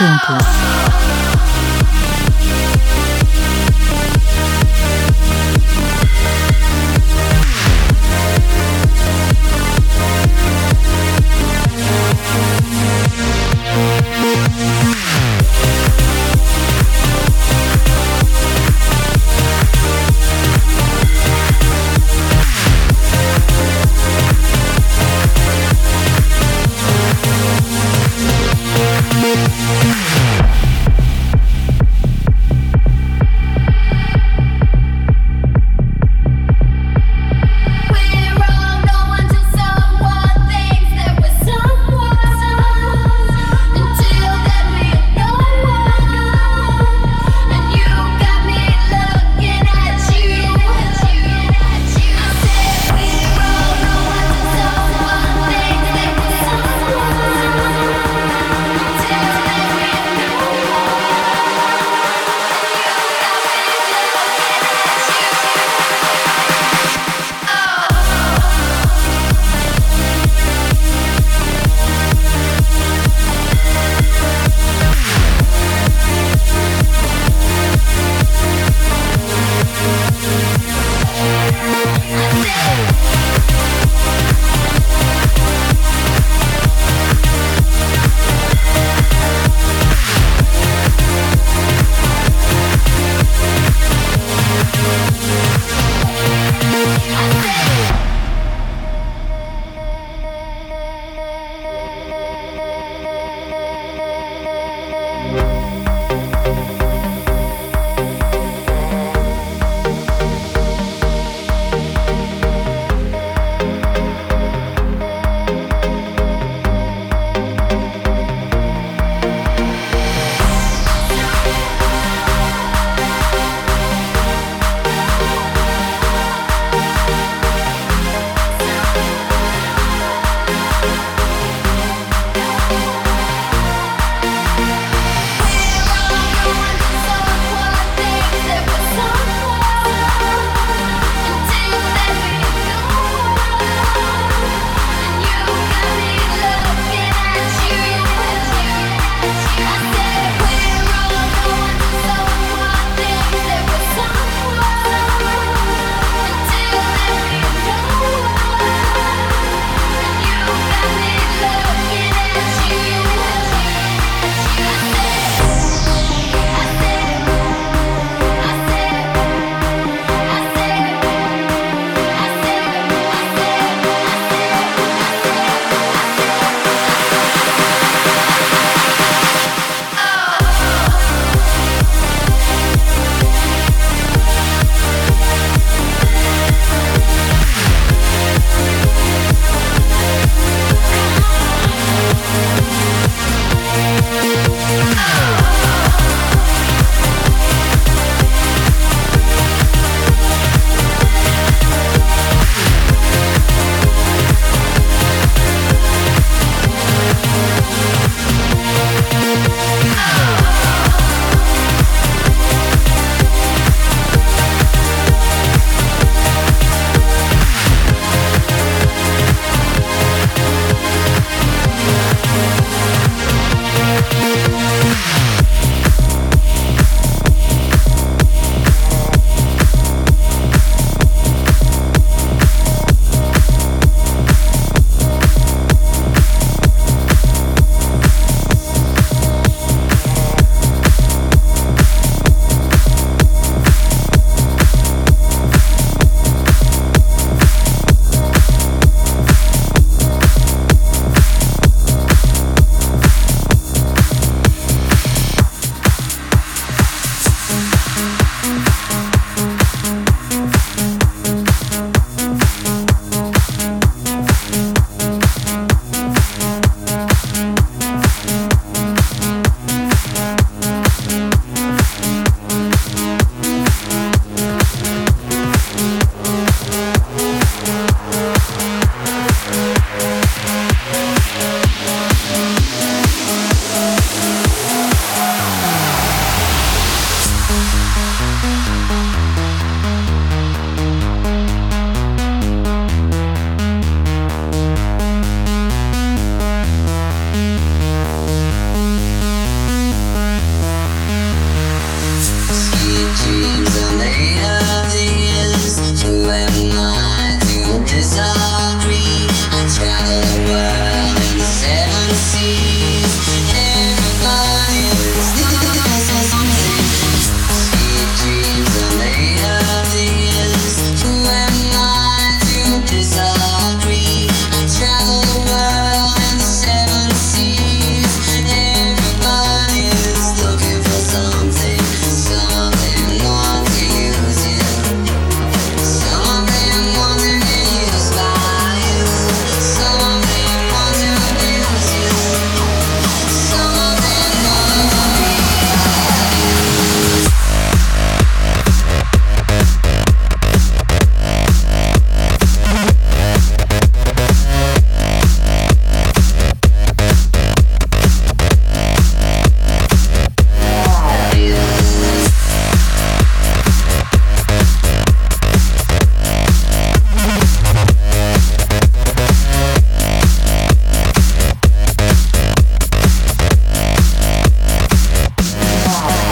永不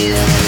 you.